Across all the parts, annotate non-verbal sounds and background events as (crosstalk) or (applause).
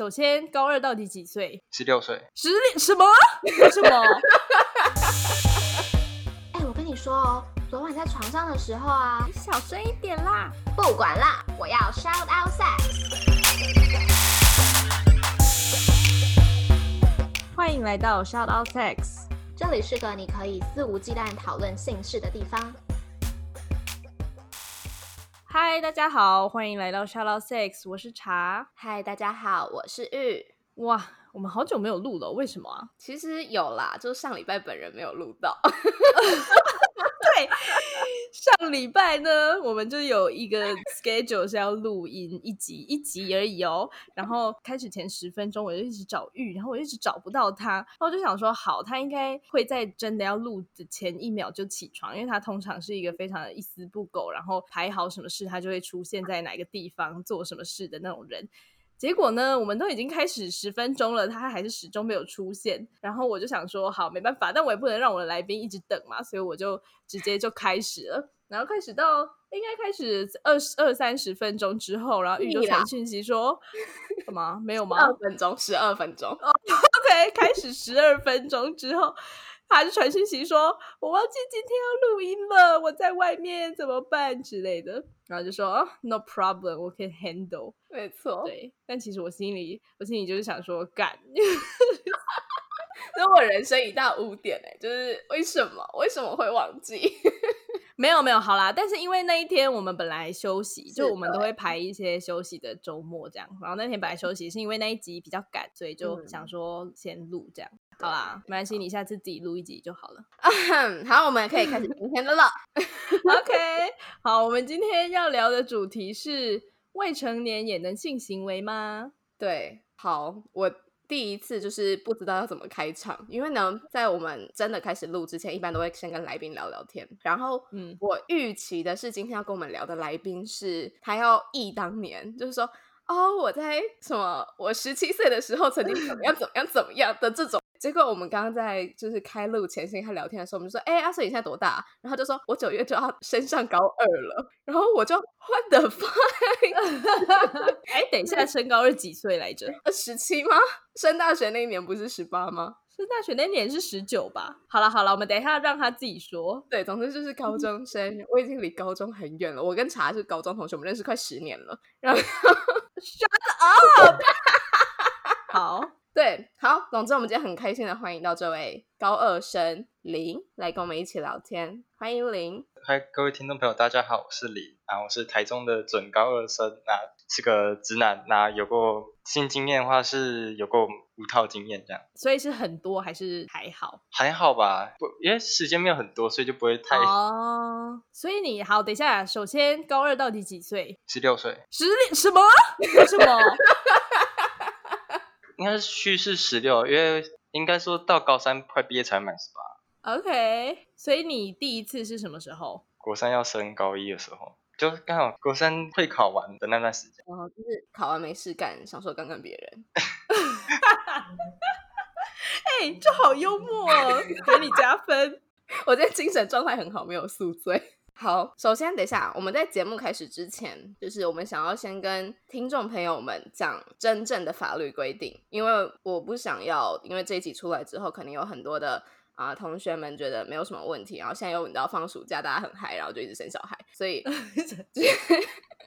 首先高二到底几岁？十六岁。十六什么？什么？(laughs) 哎，我跟你说哦，昨晚在床上的时候啊，你小声一点啦。不管啦，我要 shout out sex。欢迎来到 Shout Out Sex，这里是个你可以肆无忌惮讨论性事的地方。嗨，大家好，欢迎来到 Shout Out Sex，我是茶。嗨，大家好，我是玉。哇，我们好久没有录了，为什么啊？(laughs) 其实有啦，就是上礼拜本人没有录到。(laughs) 对，上礼拜呢，我们就有一个 schedule 是要录音一集一集而已哦。然后开始前十分钟，我就一直找玉，然后我一直找不到他，然后我就想说，好，他应该会在真的要录的前一秒就起床，因为他通常是一个非常的一丝不苟，然后排好什么事，他就会出现在哪个地方做什么事的那种人。结果呢，我们都已经开始十分钟了，他还是始终没有出现。然后我就想说，好，没办法，但我也不能让我的来宾一直等嘛，所以我就直接就开始了。然后开始到应该开始二十二三十分钟之后，然后玉就传讯息说，什么？没有吗？二分钟，十二分钟。(laughs) OK，开始十二分钟之后。他就传讯息说：“我忘记今天要录音了，我在外面怎么办之类的。”然后就说：“No problem，我可以 handle。”没错，对。但其实我心里，我心里就是想说：“干，这是我人生一大污点哎，就是为什么为什么会忘记？(laughs) 没有没有，好啦。但是因为那一天我们本来休息，就我们都会排一些休息的周末这样。然后那天本来休息是因为那一集比较赶，所以就想说先录这样。”好啦，没关系，你下次自己录一集就好了。(laughs) 好，我们可以开始今天的了。(laughs) OK，好，我们今天要聊的主题是未成年也能性行为吗？对，好，我第一次就是不知道要怎么开场，因为呢，在我们真的开始录之前，一般都会先跟来宾聊聊天。然后，嗯，我预期的是今天要跟我们聊的来宾是他要忆当年，就是说，哦，我在什么，我十七岁的时候曾经怎么样怎么样怎么样的这种。结果我们刚刚在就是开录前先跟他聊天的时候，我们就说：“哎，阿水你现在多大？”然后就说：“我九月就要升上高二了。”然后我就换的发，哎，等一下，升高二几岁来着？(laughs) 十七吗？升大学那一年不是十八吗？升大学那年是十九吧？好了好了，我们等一下让他自己说。对，总之就是高中生。我已经离高中很远了。我跟茶是高中同学，我们认识快十年了。然后，shut up，(laughs) 好。对，好，总之我们今天很开心的欢迎到这位高二生林来跟我们一起聊天，欢迎林。嗨，各位听众朋友，大家好，我是林啊，我是台中的准高二生，那是个直男，那有过性经验的话是有过五套经验这样，所以是很多还是还好？还好吧，不，因为时间没有很多，所以就不会太哦。所以你好，等一下，首先高二到底几岁？十六岁。十六什么？什么？应该是去世十六，因为应该说到高三快毕业才满十八。OK，所以你第一次是什么时候？国三要升高一的时候，就刚好国三会考完的那段时间。哦，就是考完没事干，想说干干别人。(laughs) 哎，这好幽默哦，给你加分。我今天精神状态很好，没有宿醉。好，首先等一下，我们在节目开始之前，就是我们想要先跟听众朋友们讲真正的法律规定，因为我不想要，因为这一集出来之后，肯定有很多的啊同学们觉得没有什么问题，然后现在又你知道放暑假，大家很嗨，然后就一直生小孩，所以。(laughs)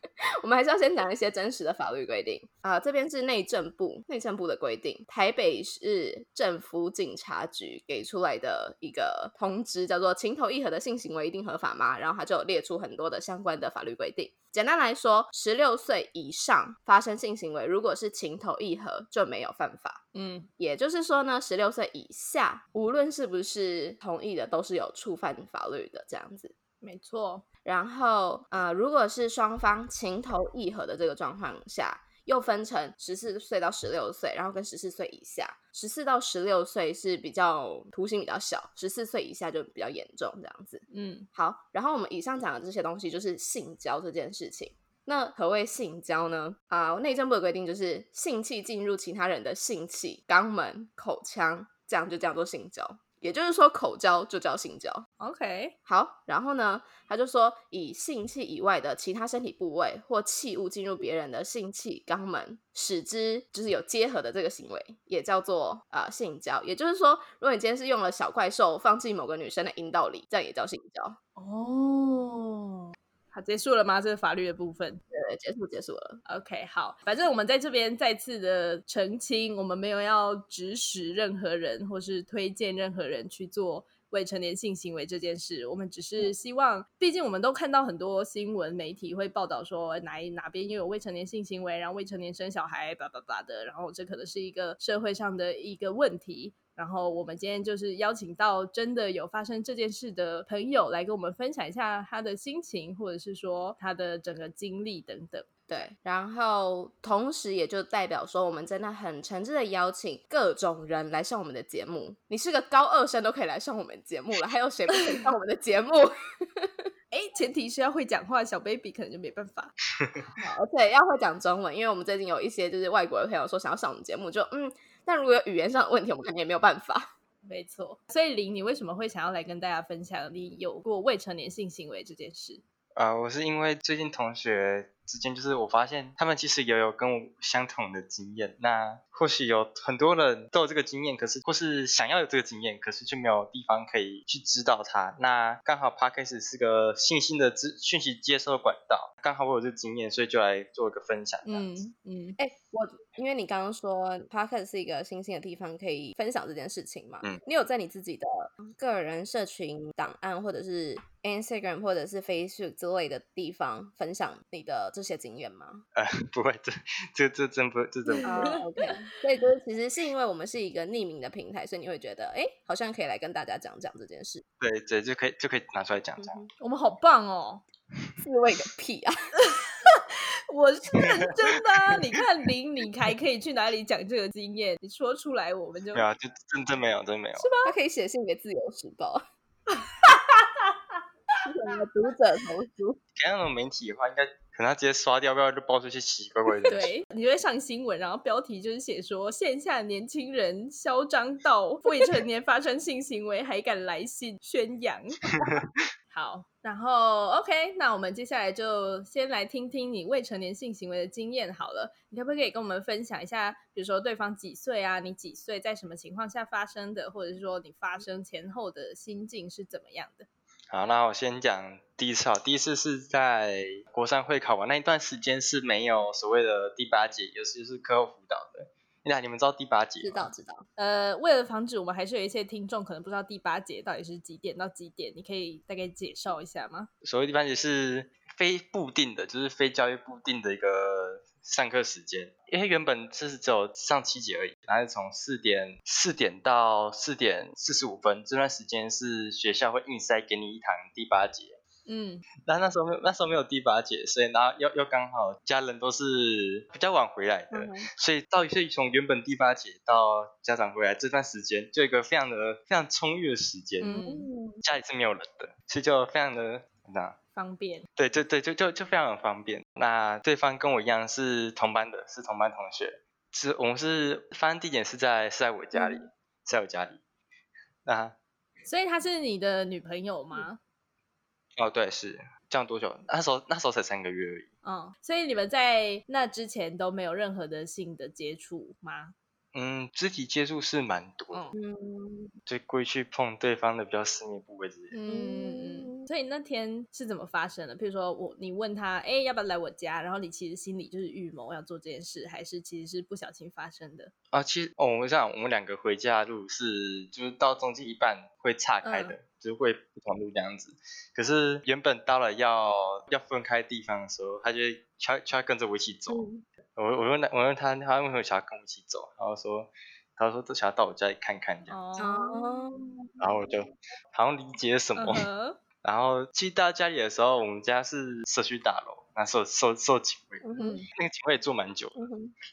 (laughs) 我们还是要先讲一些真实的法律规定啊。这边是内政部，内政部的规定，台北市政府警察局给出来的一个通知，叫做“情投意合的性行为一定合法吗？”然后他就列出很多的相关的法律规定。简单来说，十六岁以上发生性行为，如果是情投意合，就没有犯法。嗯，也就是说呢，十六岁以下，无论是不是同意的，都是有触犯法律的这样子。没错。然后，呃，如果是双方情投意合的这个状况下，又分成十四岁到十六岁，然后跟十四岁以下，十四到十六岁是比较图形比较小，十四岁以下就比较严重这样子。嗯，好。然后我们以上讲的这些东西就是性交这件事情。那何谓性交呢？啊，内政部的规定就是性器进入其他人的性器、肛门、口腔，这样就叫做性交。也就是说口交就叫性交。OK，好，然后呢，他就说以性器以外的其他身体部位或器物进入别人的性器肛门，使之就是有结合的这个行为，也叫做呃性交。也就是说，如果你今天是用了小怪兽放进某个女生的阴道里，这样也叫性交。哦。好，结束了吗？这个法律的部分，对，结束结束了。OK，好，反正我们在这边再次的澄清，我们没有要指使任何人，或是推荐任何人去做未成年性行为这件事。我们只是希望，毕竟我们都看到很多新闻媒体会报道说哪哪边又有未成年性行为，然后未成年生小孩，叭叭叭的，然后这可能是一个社会上的一个问题。然后我们今天就是邀请到真的有发生这件事的朋友来跟我们分享一下他的心情，或者是说他的整个经历等等。对，然后同时也就代表说，我们真的很诚挚的邀请各种人来上我们的节目。你是个高二生都可以来上我们节目了，还有谁不可以上我们的节目？(laughs) 哎，前提是要会讲话，小 baby 可能就没办法。(laughs) 而且要会讲中文，因为我们最近有一些就是外国的朋友说想要上我们节目，就嗯。但如果有语言上的问题，我们肯定也没有办法。(laughs) 没错，所以林，你为什么会想要来跟大家分享你有过未成年性行为这件事？啊，我是因为最近同学。之间就是我发现他们其实也有跟我相同的经验，那或许有很多人都有这个经验，可是或是想要有这个经验，可是却没有地方可以去知道它。那刚好 Podcast 是个信息的资讯息接收管道，刚好我有这个经验，所以就来做一个分享。嗯嗯，哎，我因为你刚刚说 Podcast 是一个新兴的地方，可以分享这件事情嘛？嗯，你有在你自己的个人社群档案，或者是 Instagram 或者是 Facebook 之类的地方分享你的？这些经验吗？呃，(laughs) 不会，这这这真不，这真不会。OK，所以就是其实是因为我们是一个匿名的平台，所以你会觉得，哎，好像可以来跟大家讲讲这件事。对对，就可以就可以拿出来讲讲。我们好棒哦！自慰个屁啊！(laughs) 我是认真的。你看林，你还可以去哪里讲这个经验？你说出来，我们就对啊，就真真没有，真没有，是吗？他可以写信给自由时报。(laughs) 读者投诉，给那种媒体的话，应该可能他直接刷掉，不要就爆出一些奇奇怪怪的。对，你就会上新闻，然后标题就是写说线下年轻人嚣张到未成年发生性行为还敢来信宣扬。(laughs) 好，然后 OK，那我们接下来就先来听听你未成年性行为的经验好了。你可不可以跟我们分享一下，比如说对方几岁啊，你几岁，在什么情况下发生的，或者是说你发生前后的心境是怎么样的？好，那我先讲第一次啊，第一次是在国三会考完那一段时间是没有所谓的第八节，尤其是课后辅导的。那你们知道第八节知道知道。呃，为了防止我们还是有一些听众可能不知道第八节到底是几点到几点，你可以大概介绍一下吗？所谓第八节是非固定的，就是非教育固定的一个。上课时间，因为原本是只有上七节而已，然后从四点四点到四点四十五分这段时间是学校会硬塞给你一堂第八节，嗯，那那时候没有那时候没有第八节，所以然后又又刚好家人都是比较晚回来的，所以到所以从原本第八节到家长回来这段时间，就一个非常的非常充裕的时间，嗯，家里是没有人的，所以就非常的那。方便，对对对，就就就非常方便。那对方跟我一样是同班的，是同班同学，是我们是发生地点是在是在我家里，在我家里。那所以她是你的女朋友吗？哦，对，是这样多久？那时候那时候才三个月而已。嗯，所以你们在那之前都没有任何的性的接触吗？嗯，肢体接触是蛮多，嗯，就故意去碰对方的比较私密部位之类的。嗯，所以那天是怎么发生的？譬如说我你问他，哎，要不要来我家？然后你其实心里就是预谋要做这件事，还是其实是不小心发生的？啊，其实哦，我想我们两个回家路是就是到中间一半会岔开的，就是会不同路这样子。可是原本到了要要分开地方的时候，他就悄悄跟着我一起走。我我问他，我问他，他为什么想要跟我一起走？然后说，他说都想要到我家里看看这样。哦。然后我就好像理解什么。然后去到家里的时候，我们家是社区大楼，那受受受警卫，嗯那个警卫坐蛮久的，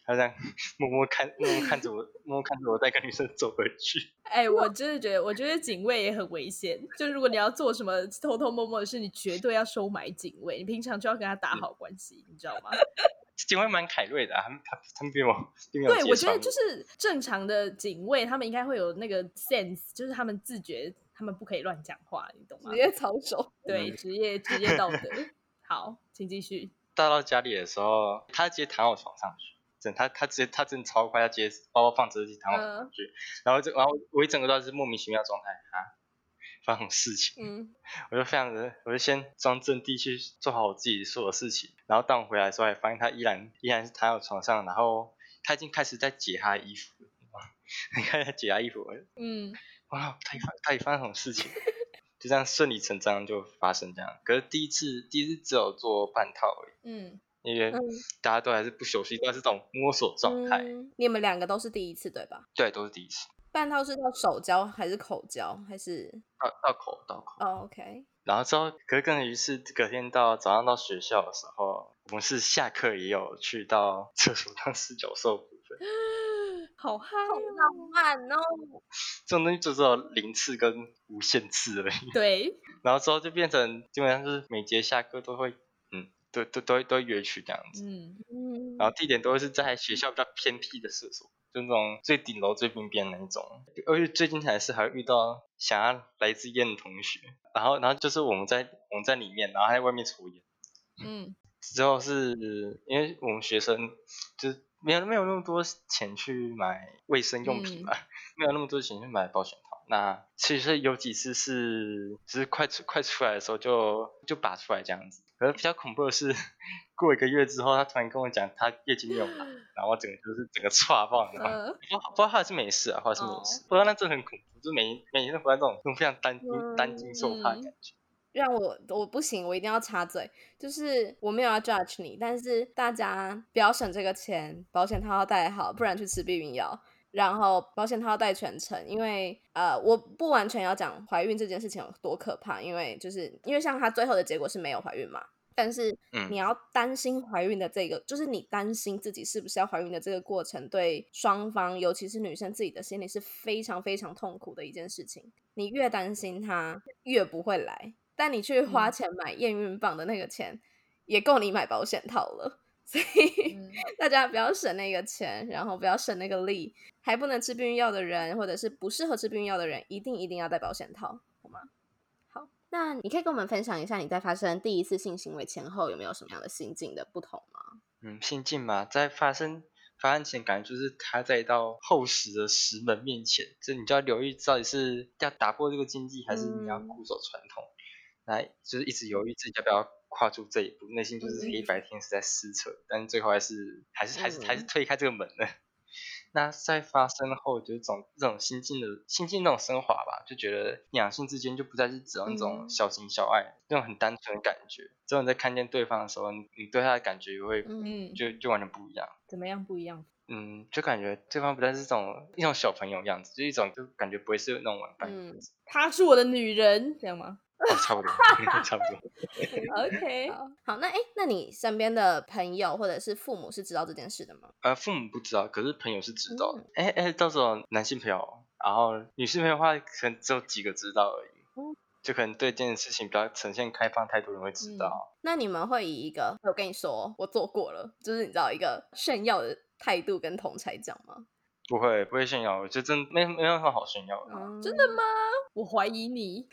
他这样默默看默默看着我，(laughs) 默默看着我带个女生走回去。哎，我真的觉得，我觉得警卫也很危险。就如果你要做什么偷偷摸摸的事，你绝对要收买警卫，你平常就要跟他打好关系，你知道吗？警卫蛮凯瑞的，他们他他们比我比我对，我觉得就是正常的警卫，他们应该会有那个 sense，就是他们自觉，他们不可以乱讲话，你懂吗？职业操守，对，职业职业道德。(laughs) 好，请继续。带到家里的时候，他直接躺我床上去，真他他直接他真的超快，他直接包包放直接躺我床上去，然后就然后我一整个都是莫名其妙状态啊。发生事情，嗯，(laughs) 我就非常的，我就先装镇定去做好我自己所有事情，然后当我回来的时候，还发现他依然依然是躺我床上，然后他已经开始在解他的衣服，你看他解他衣服，嗯，哇，他发他发生什么事情，就这样顺理成章就发生这样，可是第一次第一次只有做半套而已，嗯，因为大家都还是不熟悉，都是这种摸索状态，你们两个都是第一次对吧？对，都是第一次。半套是到手交还是口交还是到到口到口？哦，OK。然后之后隔更于是隔天到早上到学校的时候，我们是下课也有去到厕所当四角兽部分。(laughs) 好嗨，好浪漫哦！这种东西就只有零次跟无限次而已。(laughs) 对。然后之后就变成基本上是每节下课都会，嗯，都都都都约去这样子。嗯嗯。然后地点都会是在学校比较偏僻的厕所。就那种最顶楼最边边那一种，而且最近才是还遇到想要来自烟的同学，然后然后就是我们在我们在里面，然后在外面抽烟，嗯，之后是因为我们学生就是没有没有那么多钱去买卫生用品嘛，没有那么多钱去买保险套，那其实有几次是就是快出快出来的时候就就拔出来这样子。可是比较恐怖的是，过一个月之后，他突然跟我讲他月经没有来，然后我整个就是整个岔爆，你知道吗？不不知道他是没事啊，或者是没事，不知道那真的很恐怖，就每每天都活在这种非常担惊担惊受怕的感觉。让我我不行，我一定要插嘴，就是我没有要 judge 你，但是大家不要省这个钱，保险套要带好，不然去吃避孕药。然后保险套要带全程，因为呃，我不完全要讲怀孕这件事情有多可怕，因为就是因为像她最后的结果是没有怀孕嘛，但是你要担心怀孕的这个，就是你担心自己是不是要怀孕的这个过程，对双方，尤其是女生自己的心里是非常非常痛苦的一件事情。你越担心她越不会来，但你去花钱买验孕棒的那个钱，也够你买保险套了。(laughs) 所以 (laughs) 大家不要省那个钱，然后不要省那个力，还不能吃避孕药的人，或者是不适合吃避孕药的人，一定一定要戴保险套，好吗？好，那你可以跟我们分享一下你在发生第一次性行为前后有没有什么样的心境的不同吗？嗯，心境嘛，在发生发生前，感觉就是他在一道厚实的石门面前，这你就要留意到底是要打破这个禁忌，还是你要固守传统，来就是一直犹豫自己要不要。跨出这一步，内心就是黑白天是在撕扯，但最后还是还是还是还是推开这个门了。(laughs) 那在发生后，就是种这种心境的心境那种升华吧，就觉得两性之间就不再是只有那种小情小爱那种很单纯的感觉。只有在看见对方的时候，你对他的感觉也会嗯就就完全不一样。怎么样不一样？嗯，就感觉对方不再是这种一种小朋友样子，就一种就感觉不会是那种玩伴。嗯，她是我的女人，这样吗？差不多，(laughs) 差不多。OK，(laughs) 好，那哎，那你身边的朋友或者是父母是知道这件事的吗？呃，父母不知道，可是朋友是知道的。哎哎，到时候男性朋友，然后女性朋友的话，可能只有几个知道而已。就可能对这件事情比较呈现开放态度，人会知道。那你们会以一个我跟你说，我做过了，就是你知道一个炫耀的态度跟同才讲吗？不会，不会炫耀，我觉得真没没有什么好炫耀的。真的吗？我怀疑你。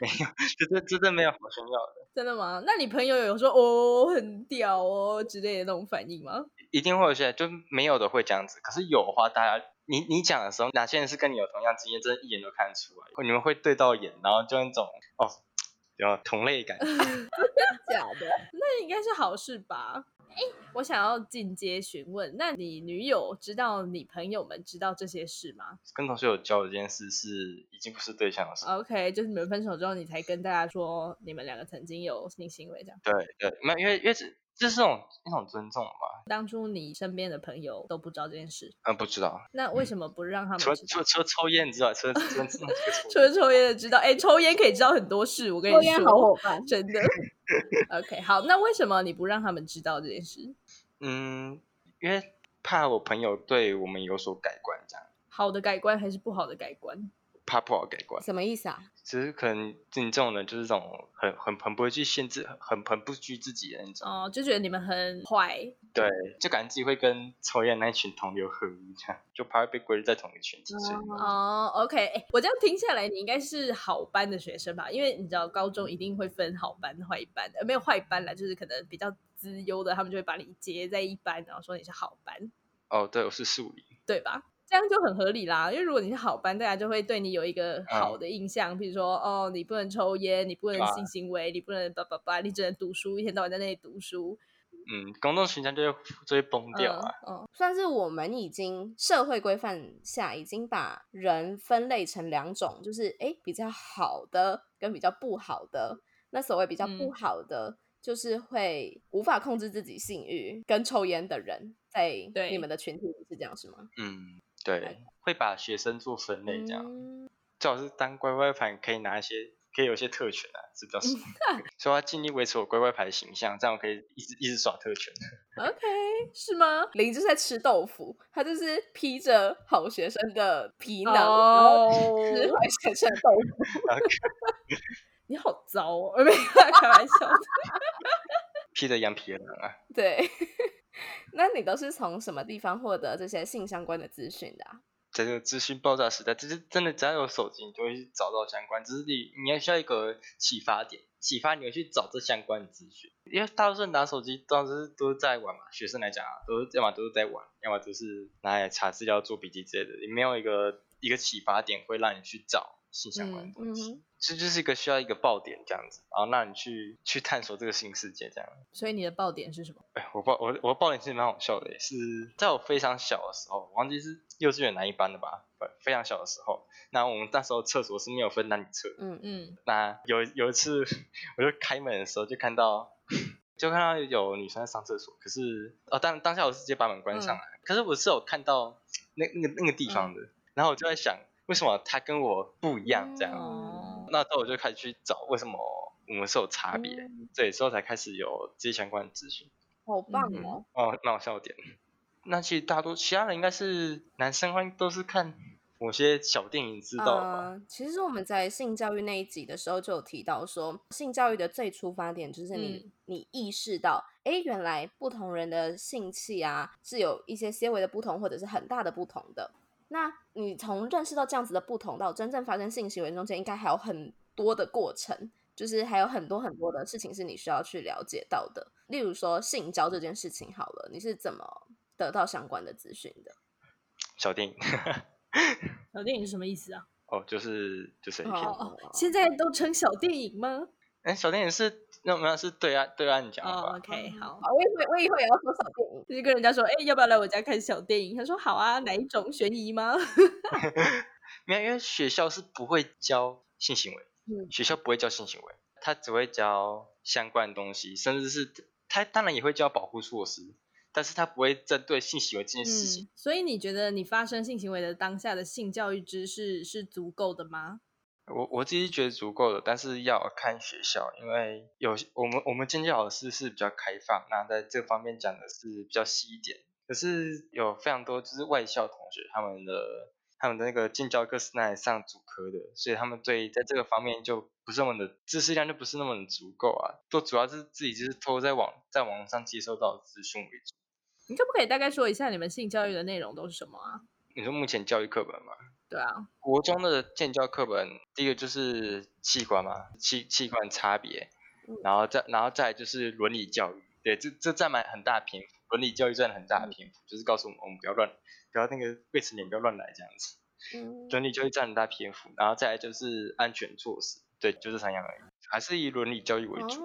没有，真的真的没有好炫耀的。真的吗？那你朋友有说哦很屌哦之类的那种反应吗？一定会有些，就没有的会这样子。可是有的话，大家你你讲的时候，哪些人是跟你有同样经验，真的一眼就看得出来。你们会对到眼，然后就那种哦，有同类感。(laughs) 真的假的？那应该是好事吧？哎，我想要进阶询问，那你女友知道你朋友们知道这些事吗？跟同学有交这件事是已经不是对象了。OK，就是你们分手之后，你才跟大家说你们两个曾经有性行为这样。对对，没有，因为因为这这是种一种尊重吧。当初你身边的朋友都不知道这件事？嗯，不知道。那为什么不让他们？除除除抽烟知道，除除 (laughs) 除了抽烟的知道，哎，抽烟可以知道很多事。我跟你说，抽烟好伙伴，真的。OK，好，那为什么你不让他们知道这件事？(laughs) 嗯，因为怕我朋友对我们有所改观，这样。好的改观还是不好的改观？怕不好改观。什么意思啊？其实可能你这种人就是这种很很很不会去限制，很很不拘自己的那种。哦，就觉得你们很坏。对，就感觉自己会跟抽烟那群同流合污，这样就怕会被归类在同一个群体。哦，OK，哎，我这样听下来，你应该是好班的学生吧？因为你知道高中一定会分好班、坏班，呃，没有坏班啦，就是可能比较资优的，他们就会把你接在一班，然后说你是好班。哦，对，我是数理，对吧？这样就很合理啦，因为如果你是好班，大家就会对你有一个好的印象，比如说哦，你不能抽烟，你不能性行为，你不能叭叭叭，你只能读书，一天到晚在那里读书。嗯，公众形象就会就会崩掉啊。嗯，算是我们已经社会规范下，已经把人分类成两种，就是哎比较好的跟比较不好的。那所谓比较不好的，就是会无法控制自己性欲跟抽烟的人，在你们的群体里是这样是吗？嗯。对，会把学生做分类这样，最好是当乖乖牌可以拿一些，可以有些特权啊，是比较爽。(laughs) 所以要尽力维持我乖乖牌的形象，这样我可以一直一直耍特权。(laughs) OK，是吗？林就是在吃豆腐，他就是披着好学生的皮囊，然后吃坏学生的豆腐。(laughs) 你好糟哦，没有开玩笑的。披着羊皮的人啊。对。(laughs) 那你都是从什么地方获得这些性相关的资讯的？在这个资讯爆炸时代，其实真的，只要有手机，你就会去找到相关。只是你，你要需要一个启发点，启发你会去找这相关的资讯。因为大多数人拿手机，当时都是在玩嘛。学生来讲啊，都是要么都是在玩，要么都是拿来查资料、做笔记之类的。你没有一个一个启发点，会让你去找性相关的东西。这就是一个需要一个爆点这样子，然后让你去去探索这个新世界这样。所以你的爆点是什么？哎，我爆我我爆点其实蛮好笑的，是在我非常小的时候，我忘记是幼稚园哪一班的吧？非常小的时候，那我们那时候厕所是没有分男女厕。嗯嗯。那有有一次，我就开门的时候就看到，(laughs) 就看到有女生在上厕所，可是哦，当当下我是直接把门关上来，可是我是有看到那那个那个地方的，然后我就在想，为什么他跟我不一样这样？那时候我就开始去找为什么我们是有差别，对，之后才开始有这些相关的资讯。好棒哦！哦，那我笑点。那其实大多其他人应该是男生，欢都是看某些小电影知道吧？其实我们在性教育那一集的时候就有提到说，性教育的最出发点就是你你意识到，哎，原来不同人的性器啊是有一些些微的不同，或者是很大的不同的。那你从认识到这样子的不同到真正发生性行为中间，应该还有很多的过程，就是还有很多很多的事情是你需要去了解到的。例如说性交这件事情，好了，你是怎么得到相关的资讯的？小电影，小电影是什么意思啊？哦，就是就是一片。哦，现在都称小电影吗？哎，小电影是。那我们是对岸对岸讲吧。OK，好。我以后我以后也要说小电影，就跟人家说，哎，要不要来我家看小电影？他说好啊，哪一种悬疑吗？(laughs) 没有，因为学校是不会教性行为，学校不会教性行为，他只会教相关的东西，甚至是他当然也会教保护措施，但是他不会针对性行为这件事情。所以你觉得你发生性行为的当下的性教育知识是足够的吗？我我自己觉得足够的，但是要看学校，因为有我们我们尖教老师是比较开放，那在这方面讲的是比较细一点。可是有非常多就是外校同学，他们的他们的那个进教课是拿来上主科的，所以他们对在这个方面就不是那么的知识量就不是那么的足够啊，都主要是自己就是偷在网在网上接收到资讯为主。你可不可以大概说一下你们性教育的内容都是什么啊？你说目前教育课本吗？对啊，国中的建教课本，第一个就是器官嘛，器器官差别，然后再然后再就是伦理教育，对，这这占满很大篇幅，伦理教育占很大的篇幅，就是告诉我们我们不要乱，不要那个未成年不要乱来这样子，伦理教育占很大篇幅，然后再来就是安全措施，对，就这三样而已。还是以伦理教育为主。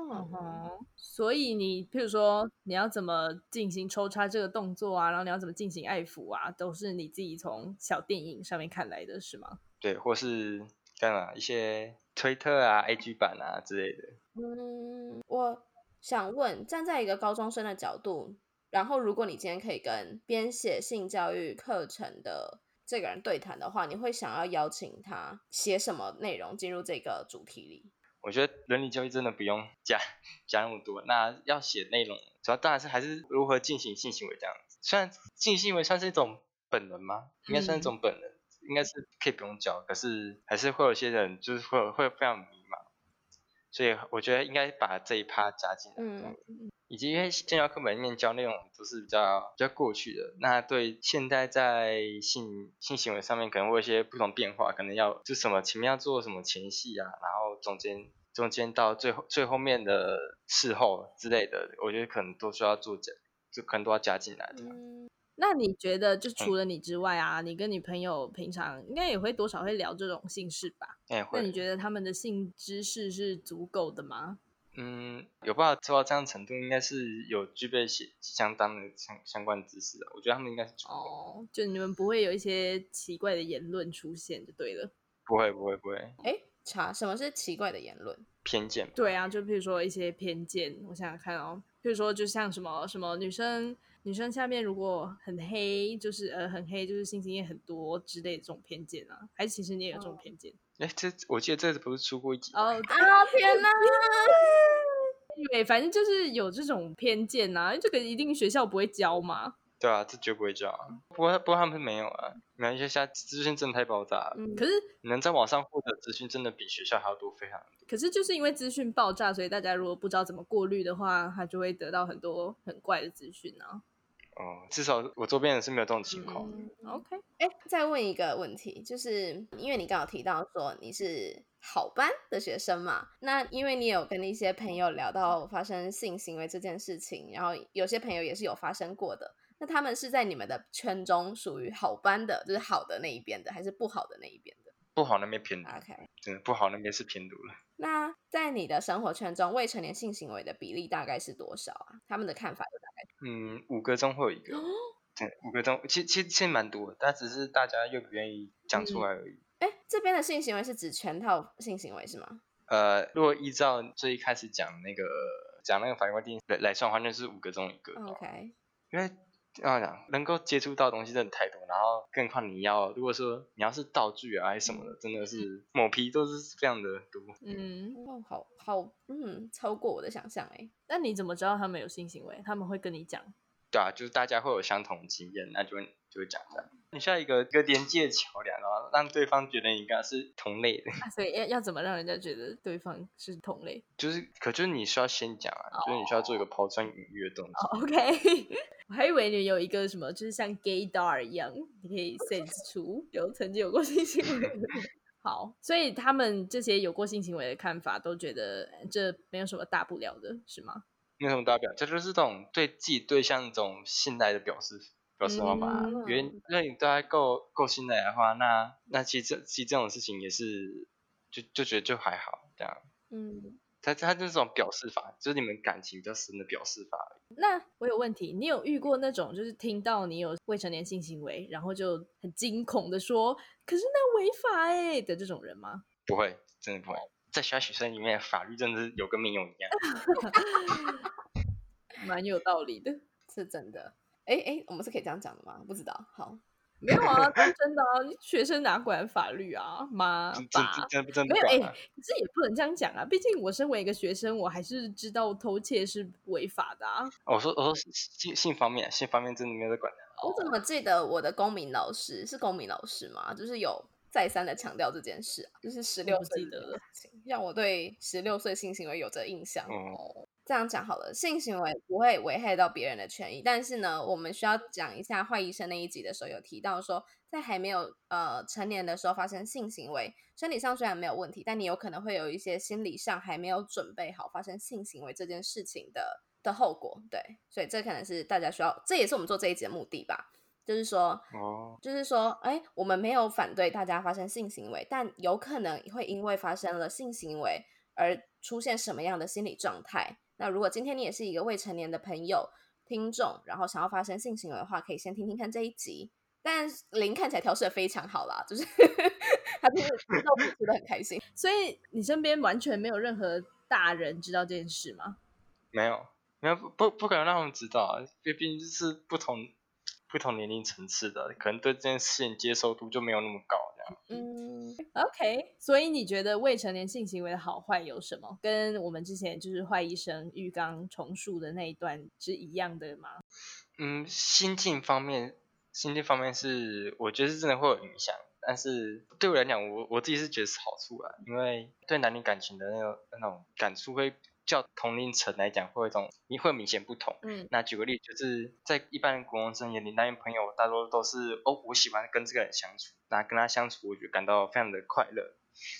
所以你，譬如说，你要怎么进行抽插这个动作啊，然后你要怎么进行爱抚啊，都是你自己从小电影上面看来的，是吗？对，或是干嘛一些推特啊、IG 版啊之类的。嗯，我想问，站在一个高中生的角度，然后如果你今天可以跟编写性教育课程的这个人对谈的话，你会想要邀请他写什么内容进入这个主题里？我觉得伦理教育真的不用 (laughs) 加加那么多，那要写内容，主要当然是还是如何进行性行为这样子。虽然性行为算是一种本能吗？应该算一种本能，应该是可以不用教，可是还是会有些人就是会会非常迷茫，所以我觉得应该把这一趴加进来。嗯，以及因为建教课本里面教内容都是比较比较过去的，那对现在在性性行为上面可能会有一些不同变化，可能要就什么前面要做什么前戏啊，然后中间中间到最后最后面的事后之类的，我觉得可能都需要做加，就可能都要加进来的。那你觉得，就除了你之外啊，你跟你朋友平常应该也会多少会聊这种性事吧？哎，那你觉得他们的性知识是足够的吗？嗯，有办法做到这样程度，应该是有具备些相当的相相关知识的。我觉得他们应该是哦，就你们不会有一些奇怪的言论出现就对了。不会，不会，不会。哎，查什么是奇怪的言论？偏见。对啊，就比如说一些偏见，我想想看哦，比如说就像什么什么女生。女生下面如果很黑，就是呃很黑，就是性经验很多之类的这种偏见啊，还是其实你也有这种偏见？哎，这我记得这次不是出过一集哦啊天哪！(laughs) 对，反正就是有这种偏见呐，这个一定学校不会教嘛。对啊，这绝不会教啊。不过不过他们没有啊，没有一些现在资讯真的太爆炸了。嗯，可是你能在网上获得资讯真的比学校还要多，非常多。可是就是因为资讯爆炸，所以大家如果不知道怎么过滤的话，他就会得到很多很怪的资讯啊。哦，至少我周边人是没有这种情况。OK，哎，再问一个问题，就是因为你刚好提到说你是好班的学生嘛，那因为你有跟一些朋友聊到发生性行为这件事情，然后有些朋友也是有发生过的，那他们是在你们的圈中属于好班的，就是好的那一边的，还是不好的那一边的？不好那边偏多。OK，嗯，不好那边是偏多了。那在你的生活圈中，未成年性行为的比例大概是多少啊？他们的看法？嗯，五个中会有一个。对，五个中，其实其实其实蛮多的，但只是大家又不愿意讲出来而已。哎，这边的性行为是指全套性行为是吗？呃，如果依照最一开始讲那个讲那个法律规定来来算的话，那是五个中一个。OK。因为这样讲，能够接触到东西真的太多，然后更何况你要，如果说你要是道具啊还是什么的，真的是抹皮都是非常的多。嗯，哦，好好，嗯，超过我的想象哎。那你怎么知道他们有性行为？他们会跟你讲？对啊，就是大家会有相同经验，那就会就会讲这样。你需要一个一个连接桥梁，然后让对方觉得你跟他是同类的。所以要要怎么让人家觉得对方是同类？就是，可就是你需要先讲啊，就是你需要做一个抛砖引玉的动作。OK。(laughs) 我还以为你有一个什么，就是像 gaydar 一样，你可以 sense 出有曾经有过性行为。(laughs) 好，所以他们这些有过性行为的看法，都觉得这没有什么大不了的，是吗？没有什么大不了，这就是这种对自己对象一种信赖的表示表示方法。因为那你对他够够信赖的话，那那其实这其实这种事情也是就就觉得就还好这样。嗯。他他就是种表示法，就是你们感情比较深的表示法。那我有问题，你有遇过那种就是听到你有未成年性行为，然后就很惊恐的说，可是那违法哎的这种人吗？不会，真的不会。在小学生里面，法律真的是有跟没有一样。(laughs) 蛮有道理的，是真的。哎哎，我们是可以这样讲的吗？不知道。好。没有啊，(laughs) 真的啊，学生哪管法律啊？妈，爸，没有哎，这也不能这样讲啊。毕竟我身为一个学生，我还是知道偷窃是违法的啊。我说，我说性性方面，性方面真的没有在管的。我怎么记得我的公民老师是公民老师吗？就是有再三的强调这件事，就是十六岁的，让我对十六岁性行为有着印象。哦。这样讲好了，性行为不会危害到别人的权益，但是呢，我们需要讲一下坏医生那一集的时候有提到说，在还没有呃成年的时候发生性行为，身体上虽然没有问题，但你有可能会有一些心理上还没有准备好发生性行为这件事情的的后果。对，所以这可能是大家需要，这也是我们做这一集的目的吧，就是说，哦，就是说，哎，我们没有反对大家发生性行为，但有可能会因为发生了性行为而出现什么样的心理状态。那如果今天你也是一个未成年的朋友听众，然后想要发生性行为的话，可以先听听看这一集。但林看起来调试的非常好啦，就是 (laughs) 他就是听到听得很开心。所以你身边完全没有任何大人知道这件事吗？没有，没有，不不可能让他们知道，因为毕竟就是不同不同年龄层次的，可能对这件事情接受度就没有那么高。嗯，OK，所以你觉得未成年性行为的好坏有什么？跟我们之前就是坏医生浴缸重述的那一段是一样的吗？嗯，心境方面心境方面是我觉得是真的会有影响，但是对我来讲，我我自己是觉得是好处啊，因为对男女感情的那种那种感触会。较同龄层来讲，会有一种你会明显不同。嗯，那举个例，就是在一般国中生眼里，男女朋友大多都是哦，我喜欢跟这个人相处，那跟他相处，我就感到非常的快乐。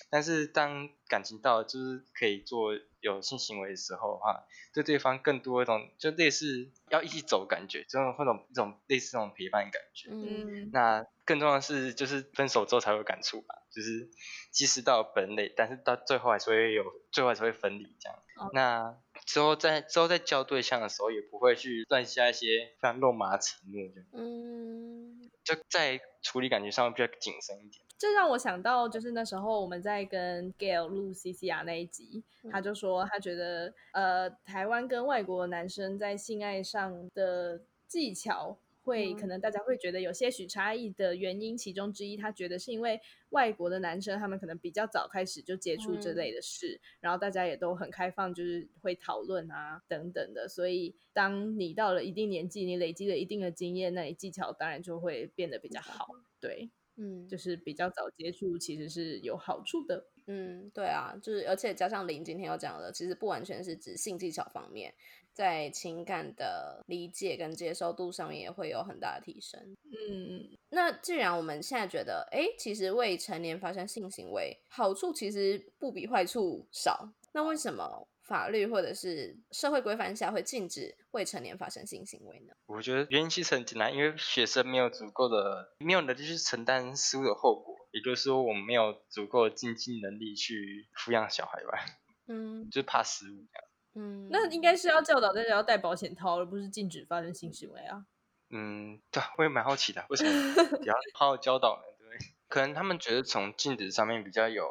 但是当感情到就是可以做有性行为的时候，哈，对对方更多一种就类似要一起走感觉，这种或者一种类似这种陪伴感觉。嗯，那更重要的是就是分手之后才有感触吧，就是即使到本垒，但是到最后还是会有，最后还是会分离这样。那之后在之后在交对象的时候，也不会去乱下一些非常肉麻承诺这样。嗯，就在处理感觉上比较谨慎一点。这让我想到，就是那时候我们在跟 Gail 录 CCR 那一集，他就说他觉得，呃，台湾跟外国男生在性爱上的技巧。会可能大家会觉得有些许差异的原因，其中之一，他觉得是因为外国的男生他们可能比较早开始就接触这类的事，然后大家也都很开放，就是会讨论啊等等的，所以当你到了一定年纪，你累积了一定的经验，那你技巧当然就会变得比较好。对，嗯，就是比较早接触其实是有好处的。嗯，对啊，就是而且加上林今天要讲的，其实不完全是指性技巧方面。在情感的理解跟接受度上面也会有很大的提升。嗯，那既然我们现在觉得，哎，其实未成年发生性行为好处其实不比坏处少，那为什么法律或者是社会规范下会禁止未成年发生性行为呢？我觉得原因其实很简单，因为学生没有足够的没有能力去承担事物的后果，也就是说，我们没有足够的经济能力去抚养小孩吧。嗯，就怕失误这样。嗯，那应该是要教导大家要戴保险套，而不是禁止发生性行为啊。嗯，对，我也蛮好奇的，为什么 (laughs) 要好好教导呢？对，可能他们觉得从禁止上面比较有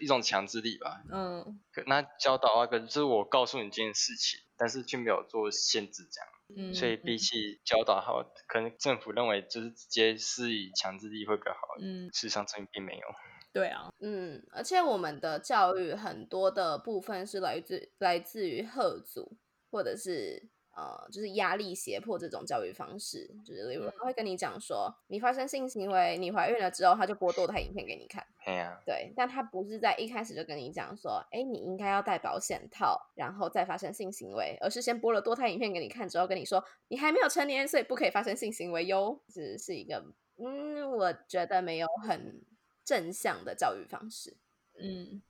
一种强制力吧。嗯，那教导啊，可能是我告诉你这件事情，但是却没有做限制这样。嗯，所以比起教导，好，可能政府认为就是直接施以强制力会比较好。嗯，事实上这并没有。对啊，嗯，而且我们的教育很多的部分是来自来自于贺祖，或者是呃，就是压力胁迫这种教育方式，就是例如他会跟你讲说，你发生性行为，你怀孕了之后，他就播堕胎影片给你看。对啊，对，但他不是在一开始就跟你讲说，哎，你应该要戴保险套，然后再发生性行为，而是先播了多胎影片给你看之后，跟你说你还没有成年，所以不可以发生性行为哟。只是一个，嗯，我觉得没有很。正向的教育方式，嗯，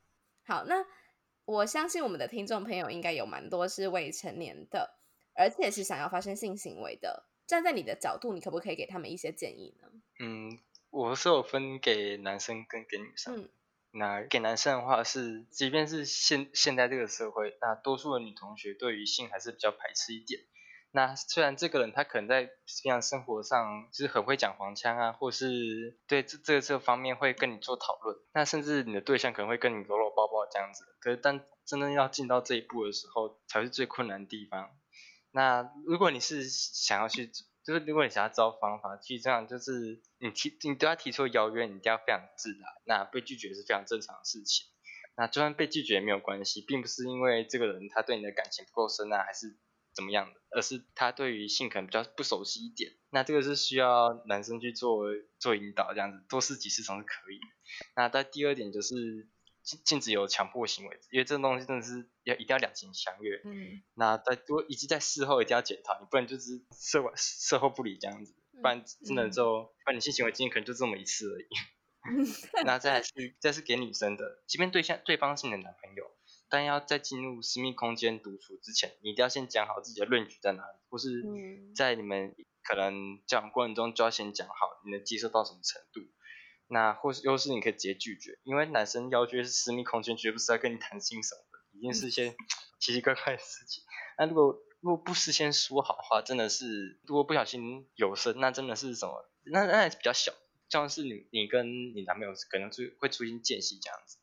好，那我相信我们的听众朋友应该有蛮多是未成年的，而且是想要发生性行为的。站在你的角度，你可不可以给他们一些建议呢？嗯，我是有分给男生跟给女生。那给男生的话是，即便是现现在这个社会，那多数的女同学对于性还是比较排斥一点。那虽然这个人他可能在平常生活上就是很会讲黄腔啊，或是对这这这方面会跟你做讨论，那甚至你的对象可能会跟你搂搂抱抱这样子，可是当真的要进到这一步的时候，才是最困难的地方。那如果你是想要去，就是如果你想要找方法去这样，就是你提你对他提出邀约，你一定要非常自然，那被拒绝是非常正常的事情。那就算被拒绝也没有关系，并不是因为这个人他对你的感情不够深啊，还是。怎么样的？而是他对于性可能比较不熟悉一点，那这个是需要男生去做做引导，这样子多试几次总是可以。那在第二点就是禁禁止有强迫行为，因为这种东西真的是要一定要两情相悦。嗯。那在多以及在事后一定要检讨，你不能就是事后事后不理这样子，不然真的就，不然你性行为经验可能就这么一次而已。(laughs) 那再是再是给女生的，即便对象对方是你的男朋友。但要在进入私密空间独处之前，你一定要先讲好自己的论据在哪里，或是在你们可能交往过程中就要先讲好你能接受到什么程度。那或是又是你可以直接拒绝，因为男生要求是私密空间，绝不是在跟你谈性什么的，一定是一些 (laughs) 奇奇怪怪的事情。那如果如果不事先说好的话，真的是如果不小心有声，那真的是什么？那那还是比较小，像是你你跟你男朋友可能就会出现间隙这样子。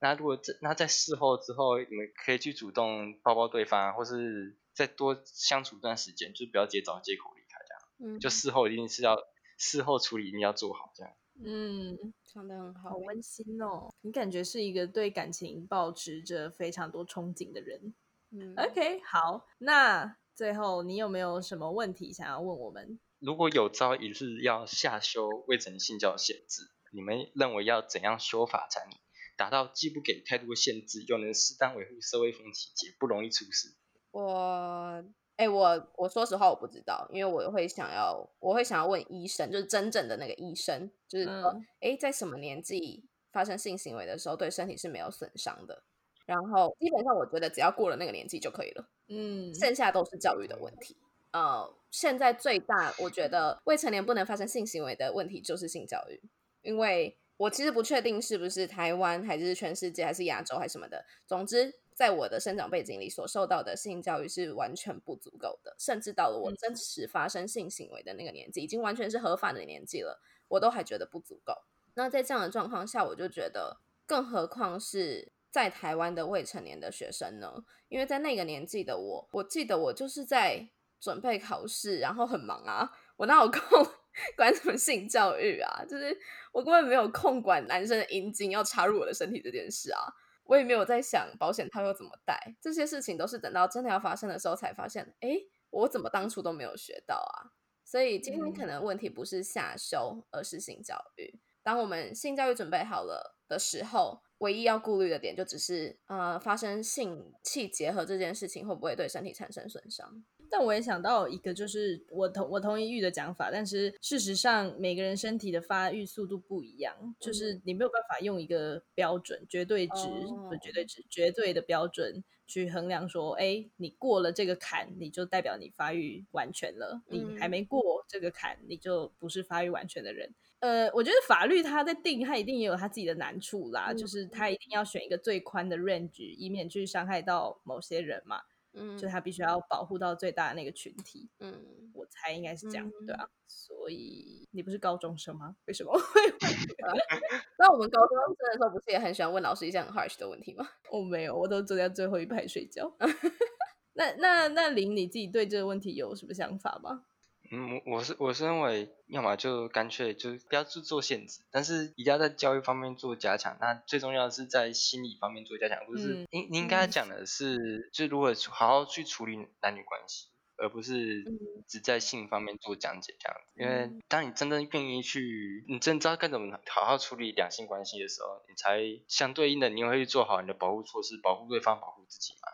那如果在那在事后之后，你们可以去主动抱抱对方，或是再多相处一段时间，就不要直接找借口离开这样。嗯，就事后一定是要事后处理，一定要做好这样。嗯，唱的很好，好温馨哦。你感觉是一个对感情保持着非常多憧憬的人。嗯，OK，好，那最后你有没有什么问题想要问我们？如果有朝一日要下修未成年性教育限制，你们认为要怎样修法才能达到既不给太多限制，又能适当维护社会风气，且不容易出事？我，哎，我我说实话我不知道，因为我会想要，我会想要问医生，就是真正的那个医生，就是说，哎，在什么年纪发生性行为的时候，对身体是没有损伤的。然后基本上我觉得只要过了那个年纪就可以了，嗯，剩下都是教育的问题。呃，现在最大我觉得未成年不能发生性行为的问题就是性教育，因为我其实不确定是不是台湾还是全世界还是亚洲还是什么的，总之在我的生长背景里所受到的性教育是完全不足够的，甚至到了我真实发生性行为的那个年纪，已经完全是合法的年纪了，我都还觉得不足够。那在这样的状况下，我就觉得，更何况是。在台湾的未成年的学生呢？因为在那个年纪的我，我记得我就是在准备考试，然后很忙啊，我哪有空 (laughs) 管什么性教育啊？就是我根本没有空管男生的阴茎要插入我的身体这件事啊，我也没有在想保险套要怎么戴，这些事情都是等到真的要发生的时候才发现，哎，我怎么当初都没有学到啊？所以今天可能问题不是下修，而是性教育。当我们性教育准备好了的时候。唯一要顾虑的点就只是，呃，发生性器结合这件事情会不会对身体产生损伤？但我也想到一个，就是我同我同意玉的讲法，但是事实上每个人身体的发育速度不一样，就是你没有办法用一个标准、绝对值不绝对值、绝对的标准去衡量说，哎，你过了这个坎，你就代表你发育完全了；你还没过这个坎，你就不是发育完全的人。呃，我觉得法律它在定，它一定也有它自己的难处啦，就是它一定要选一个最宽的 range，以免去伤害到某些人嘛。嗯，就他必须要保护到最大的那个群体。嗯，我猜应该是这样，对啊。所以你不是高中生吗？为什么会？(laughs) 那我们高中生的时候不是也很喜欢问老师一些很 harsh 的问题吗？我 (laughs) 没有，我都坐在最后一排睡觉。(laughs) 那那那林，你自己对这个问题有什么想法吗？嗯，我是我是认为，要么就干脆就不要去做限制，但是一定要在教育方面做加强。那最重要的是在心理方面做加强，不是？您您应该讲的是，就如果好好去处理男女关系，而不是只在性方面做讲解这样。因为当你真正愿意去，你真知道该怎么好好处理两性关系的时候，你才相对应的，你会去做好你的保护措施，保护对方，保护自己嘛。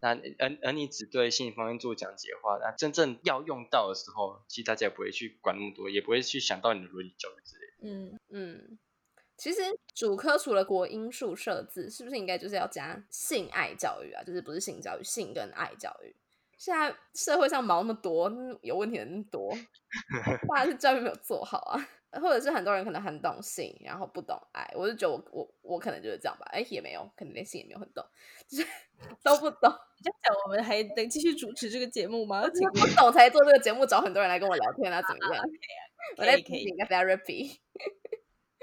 那而而你只对心理方面做讲解的话，那真正要用到的时候，其实大家也不会去管那么多，也不会去想到你的伦理教育之类。嗯嗯，其实主科除了国英数设置，是不是应该就是要加性爱教育啊？就是不是性教育，性跟爱教育。现在社会上毛那么多，有问题的那么多，(laughs) 大家是教育没有做好啊。或者是很多人可能很懂性，然后不懂爱，我就觉得我我我可能就是这样吧，哎也没有，可能连性也没有很懂，就是 (laughs) 都不懂。这样讲，我们还能继续主持这个节目吗？(laughs) 不懂才做这个节目，找很多人来跟我聊天啊，怎么样？(laughs) 我在听一个 therapy。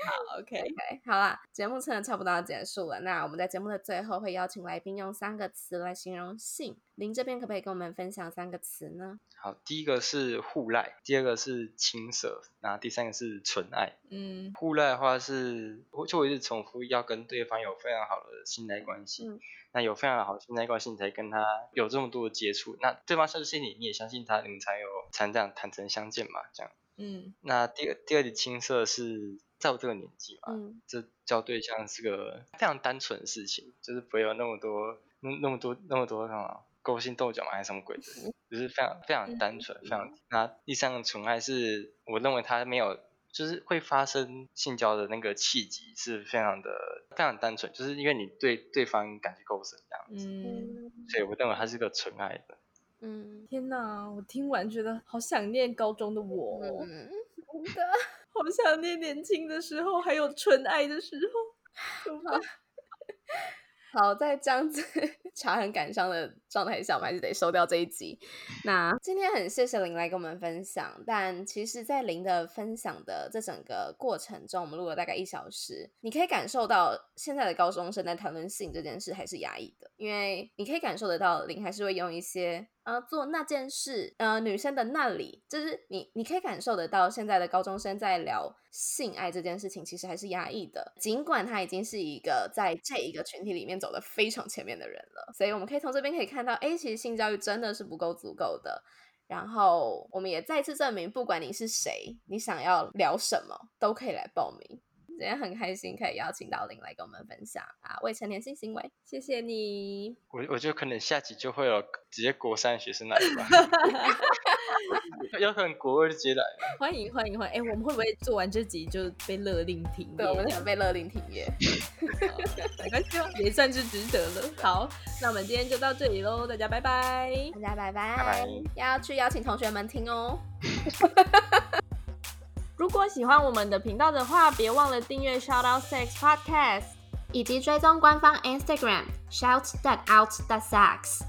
好，OK，OK，好啦，节目真的差不多要结束了。那我们在节目的最后会邀请来宾用三个词来形容性。您这边可不可以跟我们分享三个词呢？好，第一个是互赖，第二个是青涩，那第三个是纯爱。嗯，互赖的话是，就我一直重复要跟对方有非常好的信赖关系。嗯，那有非常好的信赖关系，你才跟他有这么多的接触。那对方相信你，你也相信他，你们才有才这样坦诚相见嘛，这样。嗯，那第二第二点青涩是。在我这个年纪嘛，这交对象是个非常单纯的事情，就是不会有那么多那那么多那么多什么勾心斗角嘛，还是什么鬼的，就是非常非常单纯，非常。那第三个纯爱是，我认为他没有，就是会发生性交的那个契机是非常的非常单纯，就是因为你对对方感觉够深这样子，嗯，所以我认为他是个纯爱的。嗯，天哪，我听完觉得好想念高中的我，真的。好想念年轻的时候，还有纯爱的时候，(laughs) 好，在这样子 (laughs) 茶很感伤的状态下，我们还是得收掉这一集。那今天很谢谢林来跟我们分享，但其实，在林的分享的这整个过程中，我们录了大概一小时，你可以感受到现在的高中生在谈论性这件事还是压抑的，因为你可以感受得到林还是会用一些。呃，做那件事，呃，女生的那里，就是你，你可以感受得到，现在的高中生在聊性爱这件事情，其实还是压抑的。尽管他已经是一个在这一个群体里面走的非常前面的人了，所以我们可以从这边可以看到，哎，其实性教育真的是不够足够的。然后我们也再次证明，不管你是谁，你想要聊什么，都可以来报名。今天很开心可以邀请到林来跟我们分享啊未成年性行为，谢谢你。我我觉得可能下集就会有直接国三学生来吧，(laughs) 有可能国二就直接来。欢迎欢迎欢迎！哎，我们会不会做完这集就被勒令停业？对，我们想被勒令停业，没关系，也算是值得了。好，那我们今天就到这里喽，大家拜拜，大家拜拜拜，要去邀请同学们听哦。(laughs) 如果喜欢我们的频道的话，别忘了订阅 Shout Out Sex Podcast，以及追踪官方 Instagram Shout That Out That Sex。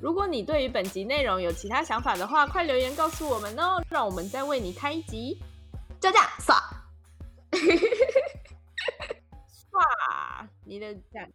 如果你对于本集内容有其他想法的话，快留言告诉我们哦，让我们再为你开一集。就这样，刷，(laughs) 刷，你的赞。